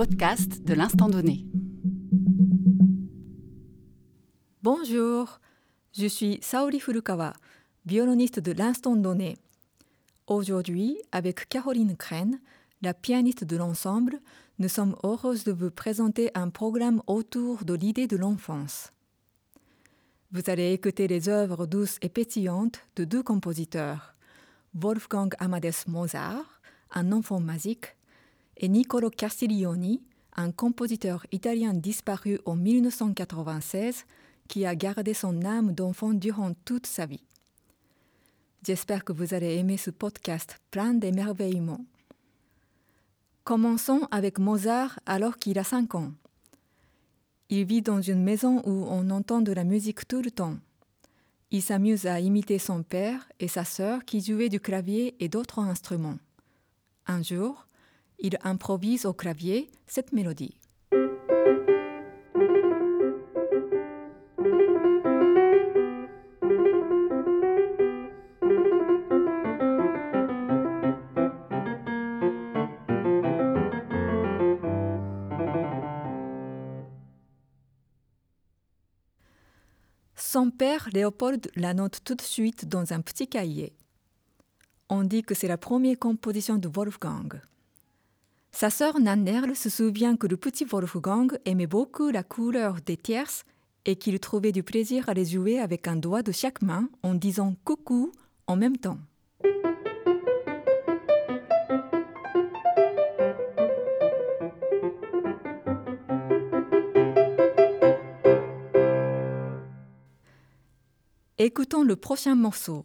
podcast de l'instant donné. Bonjour, je suis Saori Furukawa, violoniste de l'instant donné. Aujourd'hui, avec Caroline Crène, la pianiste de l'ensemble, nous sommes heureuses de vous présenter un programme autour de l'idée de l'enfance. Vous allez écouter les œuvres douces et pétillantes de deux compositeurs, Wolfgang Amadeus Mozart, un enfant magique, et Niccolo Castiglioni, un compositeur italien disparu en 1996 qui a gardé son âme d'enfant durant toute sa vie. J'espère que vous allez aimer ce podcast plein d'émerveillements. Commençons avec Mozart alors qu'il a 5 ans. Il vit dans une maison où on entend de la musique tout le temps. Il s'amuse à imiter son père et sa sœur qui jouaient du clavier et d'autres instruments. Un jour, il improvise au clavier cette mélodie. Son père, Léopold, la note tout de suite dans un petit cahier. On dit que c'est la première composition de Wolfgang. Sa sœur Nannerl se souvient que le petit Wolfgang aimait beaucoup la couleur des tierces et qu'il trouvait du plaisir à les jouer avec un doigt de chaque main en disant coucou en même temps. Écoutons le prochain morceau.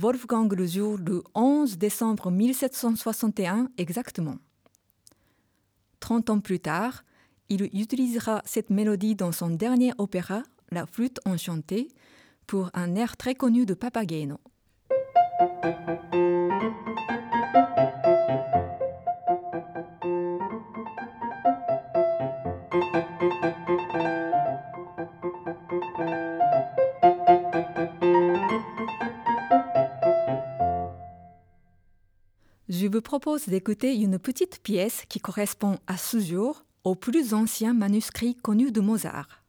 Wolfgang le jour le 11 décembre 1761 exactement. Trente ans plus tard, il utilisera cette mélodie dans son dernier opéra, La flûte enchantée, pour un air très connu de Papageno. Vous propose d'écouter une petite pièce qui correspond à ce jour au plus ancien manuscrit connu de Mozart.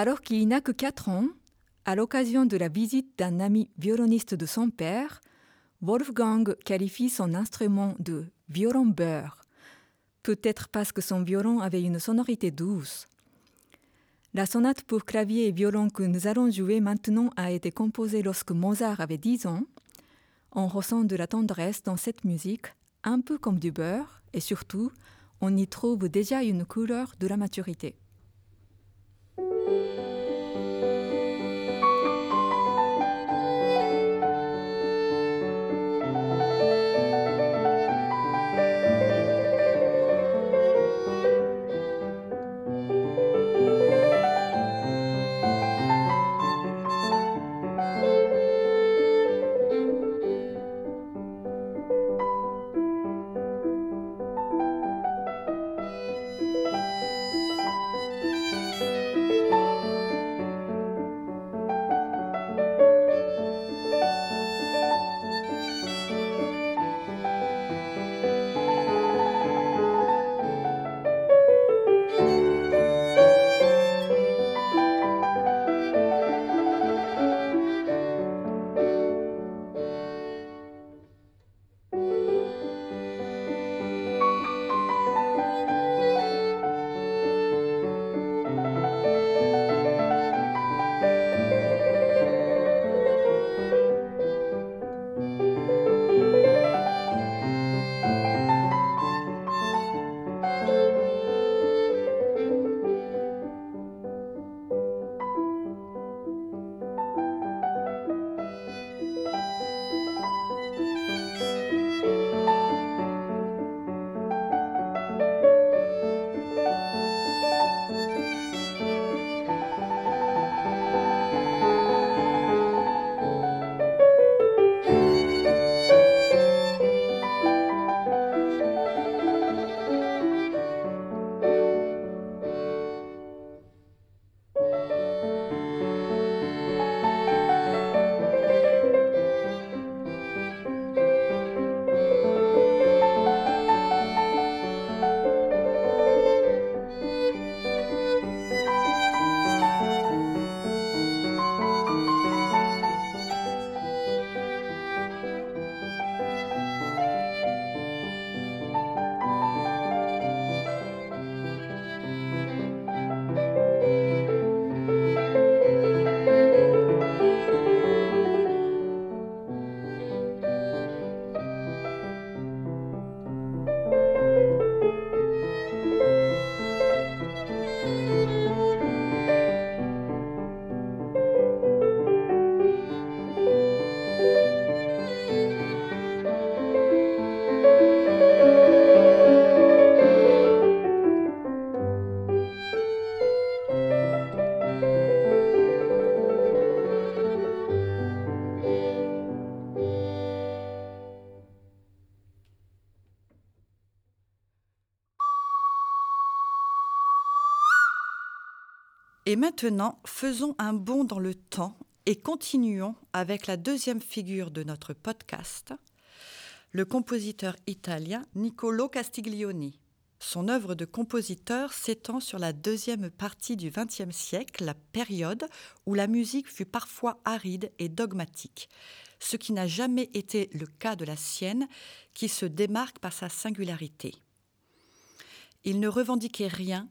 Alors qu'il n'a que 4 ans, à l'occasion de la visite d'un ami violoniste de son père, Wolfgang qualifie son instrument de violon beurre, peut-être parce que son violon avait une sonorité douce. La sonate pour clavier et violon que nous allons jouer maintenant a été composée lorsque Mozart avait 10 ans. On ressent de la tendresse dans cette musique, un peu comme du beurre, et surtout, on y trouve déjà une couleur de la maturité. Et maintenant, faisons un bond dans le temps et continuons avec la deuxième figure de notre podcast, le compositeur italien Niccolo Castiglioni. Son œuvre de compositeur s'étend sur la deuxième partie du XXe siècle, la période où la musique fut parfois aride et dogmatique, ce qui n'a jamais été le cas de la sienne, qui se démarque par sa singularité. Il ne revendiquait rien,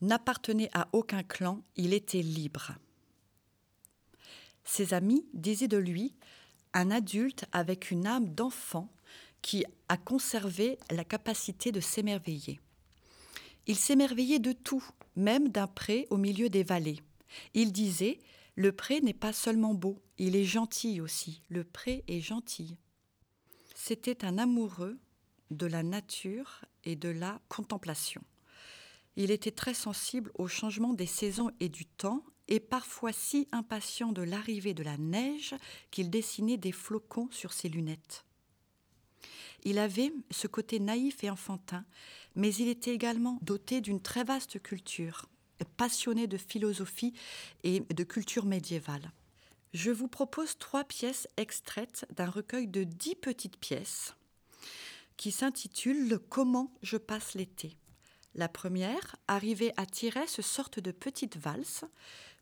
n'appartenait à aucun clan, il était libre. Ses amis disaient de lui un adulte avec une âme d'enfant qui a conservé la capacité de s'émerveiller. Il s'émerveillait de tout, même d'un pré au milieu des vallées. Il disait Le pré n'est pas seulement beau, il est gentil aussi. Le pré est gentil. C'était un amoureux de la nature et de la contemplation. Il était très sensible au changement des saisons et du temps, et parfois si impatient de l'arrivée de la neige qu'il dessinait des flocons sur ses lunettes. Il avait ce côté naïf et enfantin, mais il était également doté d'une très vaste culture, passionné de philosophie et de culture médiévale. Je vous propose trois pièces extraites d'un recueil de dix petites pièces qui s'intitule Comment je passe l'été. La première, arrivée à ce sorte de petite valse,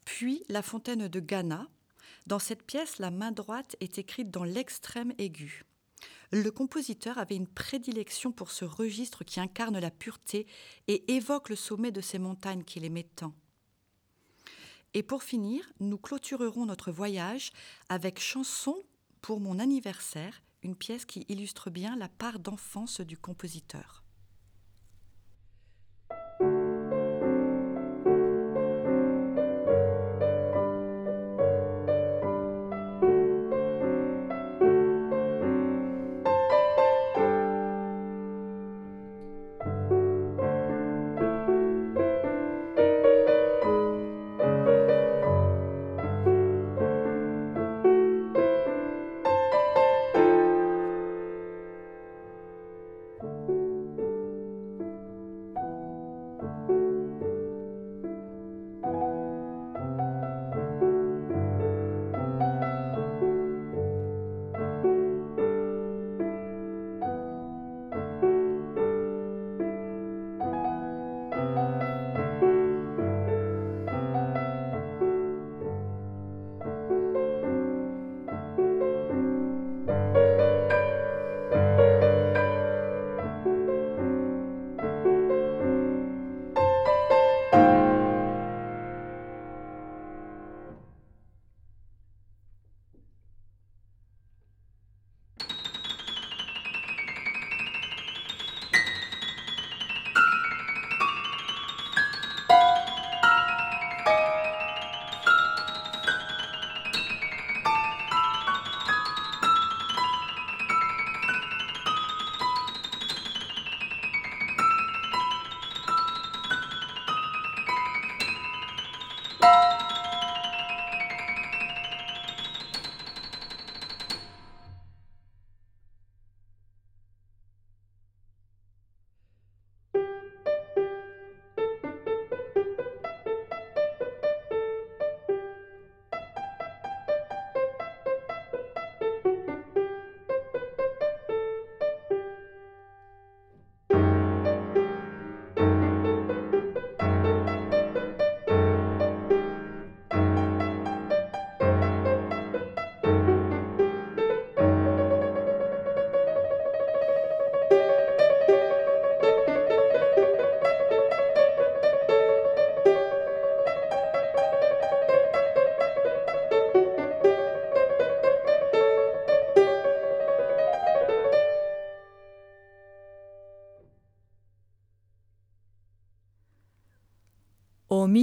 puis La fontaine de Ghana. Dans cette pièce, la main droite est écrite dans l'extrême aigu. Le compositeur avait une prédilection pour ce registre qui incarne la pureté et évoque le sommet de ces montagnes qu'il aimait tant. Et pour finir, nous clôturerons notre voyage avec Chanson pour mon anniversaire, une pièce qui illustre bien la part d'enfance du compositeur.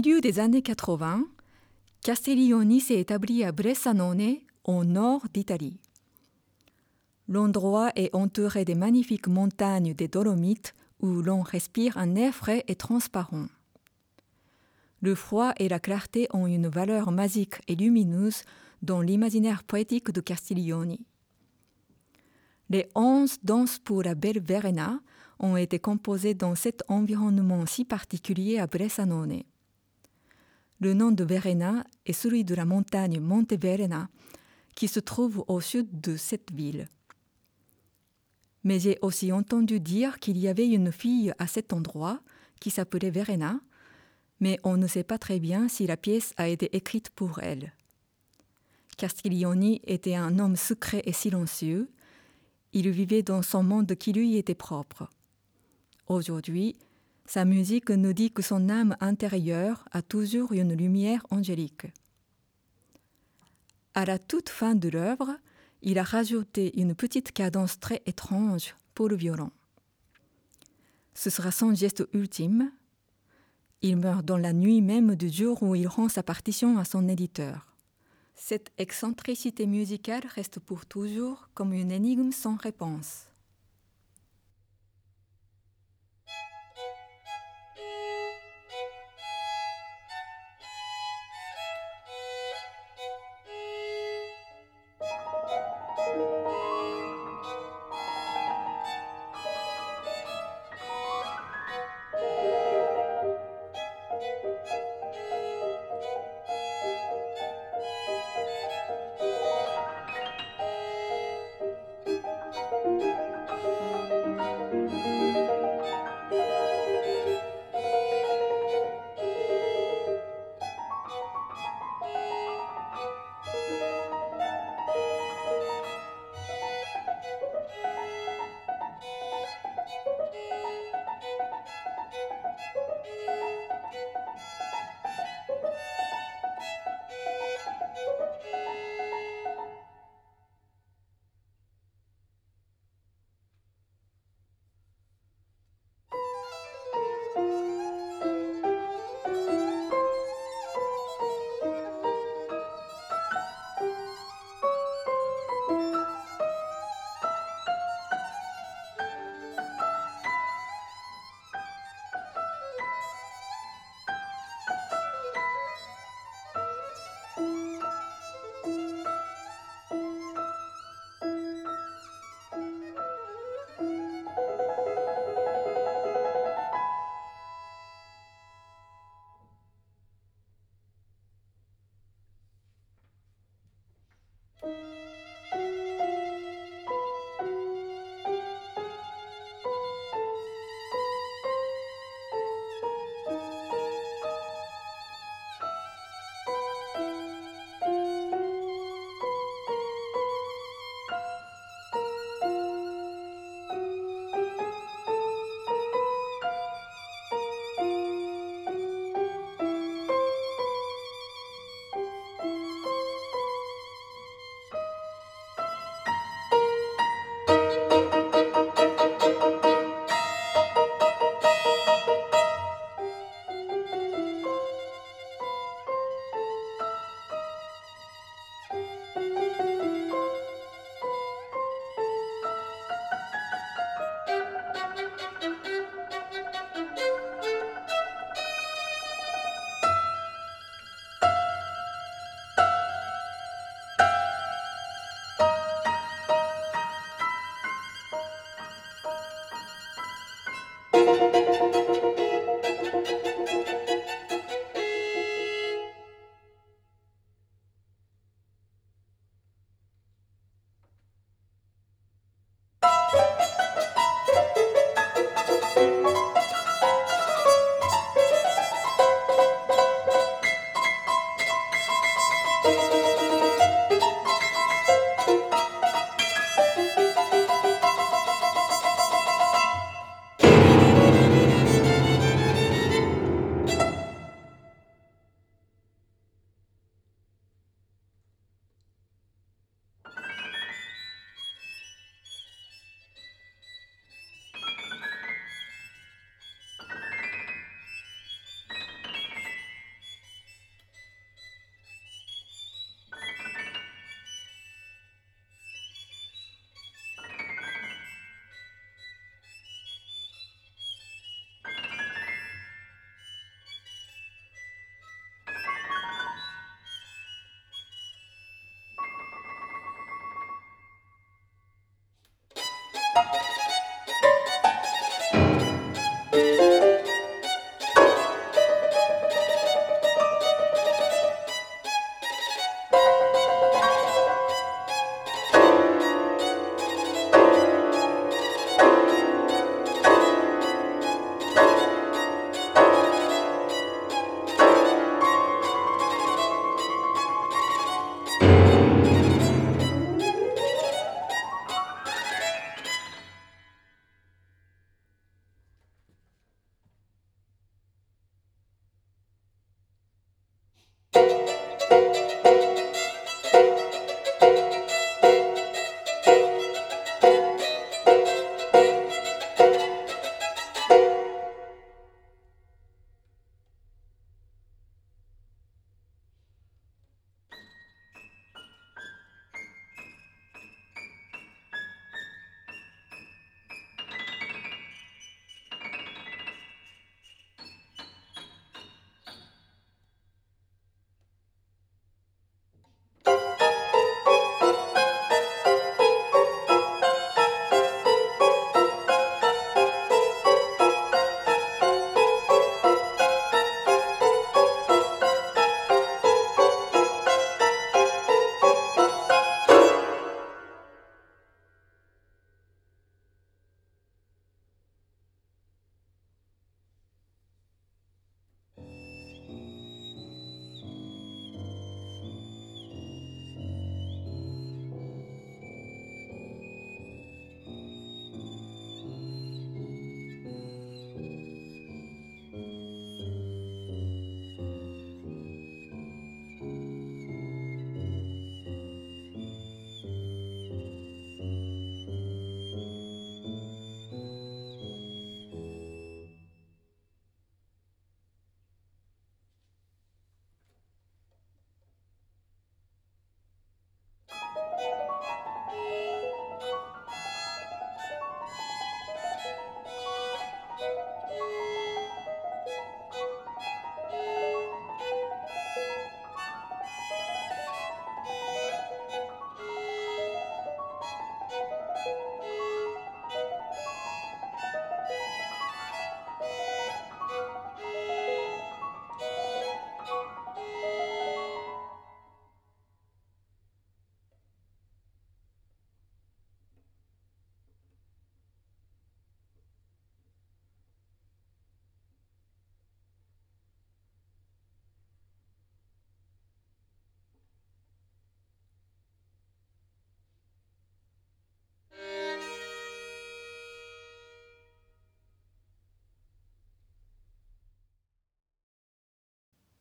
Milieu des années 80, Castiglioni s'est établi à Bressanone, au nord d'Italie. L'endroit est entouré des magnifiques montagnes des Dolomites où l'on respire un air frais et transparent. Le froid et la clarté ont une valeur magique et lumineuse dans l'imaginaire poétique de Castiglioni. Les onze danses pour la belle Verena ont été composées dans cet environnement si particulier à Bressanone. Le nom de Verena est celui de la montagne Monte Verena, qui se trouve au sud de cette ville. Mais j'ai aussi entendu dire qu'il y avait une fille à cet endroit qui s'appelait Verena, mais on ne sait pas très bien si la pièce a été écrite pour elle. Castiglioni était un homme secret et silencieux. Il vivait dans son monde qui lui était propre. Aujourd'hui, sa musique nous dit que son âme intérieure a toujours une lumière angélique. À la toute fin de l'œuvre, il a rajouté une petite cadence très étrange pour le violon. Ce sera son geste ultime. Il meurt dans la nuit même du jour où il rend sa partition à son éditeur. Cette excentricité musicale reste pour toujours comme une énigme sans réponse.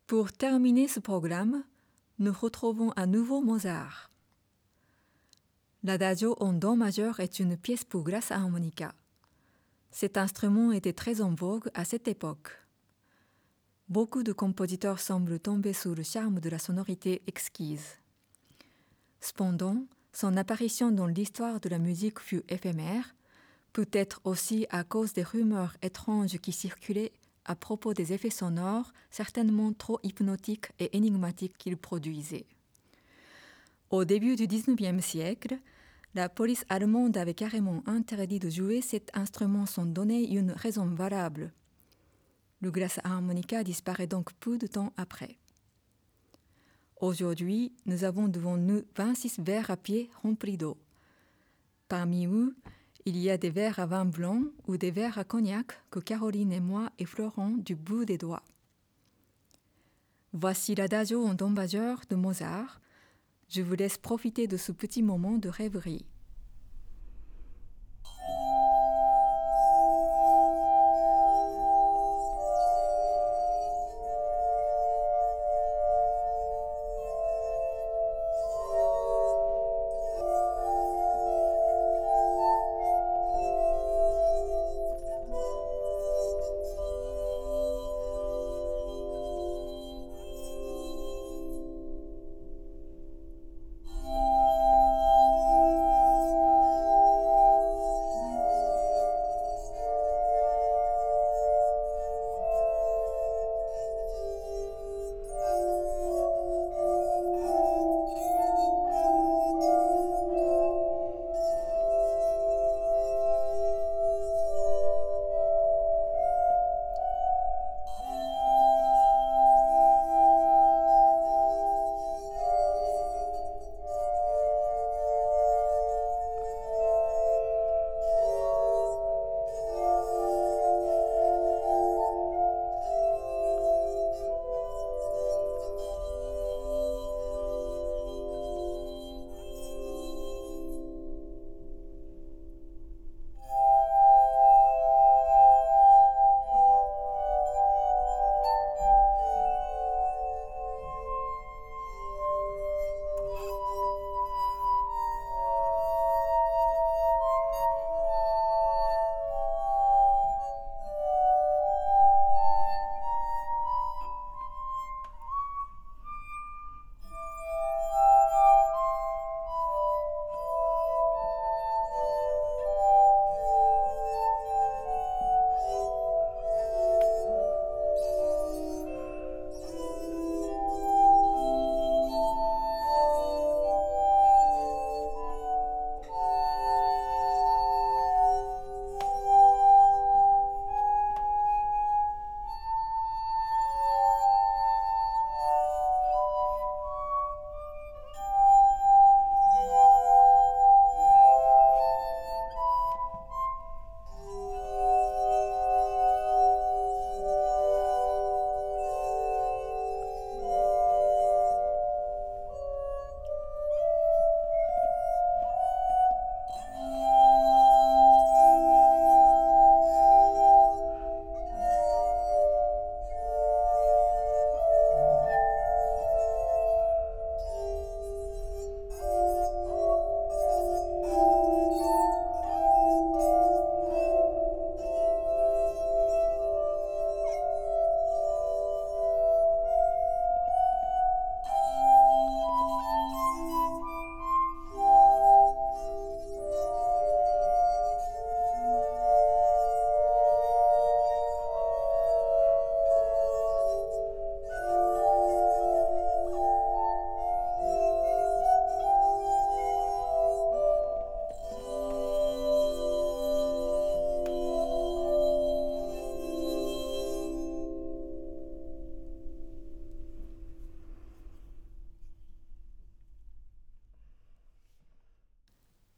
Pour terminer ce programme, nous retrouvons à nouveau Mozart. L'adagio en do majeur est une pièce pour grasse harmonica. Cet instrument était très en vogue à cette époque. Beaucoup de compositeurs semblent tomber sous le charme de la sonorité exquise. Cependant, son apparition dans l'histoire de la musique fut éphémère, peut-être aussi à cause des rumeurs étranges qui circulaient à propos des effets sonores certainement trop hypnotiques et énigmatiques qu'il produisait. Au début du XIXe siècle, la police allemande avait carrément interdit de jouer cet instrument sans donner une raison valable. Le glace harmonica disparaît donc peu de temps après. Aujourd'hui, nous avons devant nous 26 verres à pied remplis d'eau. Parmi eux, il y a des verres à vin blanc ou des verres à cognac que Caroline et moi effleurons du bout des doigts. Voici l'adagio en do majeur de Mozart. Je vous laisse profiter de ce petit moment de rêverie.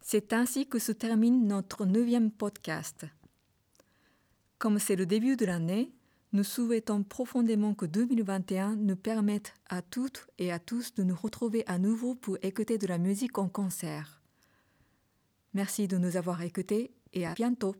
C'est ainsi que se termine notre neuvième podcast. Comme c'est le début de l'année, nous souhaitons profondément que 2021 nous permette à toutes et à tous de nous retrouver à nouveau pour écouter de la musique en concert. Merci de nous avoir écoutés et à bientôt.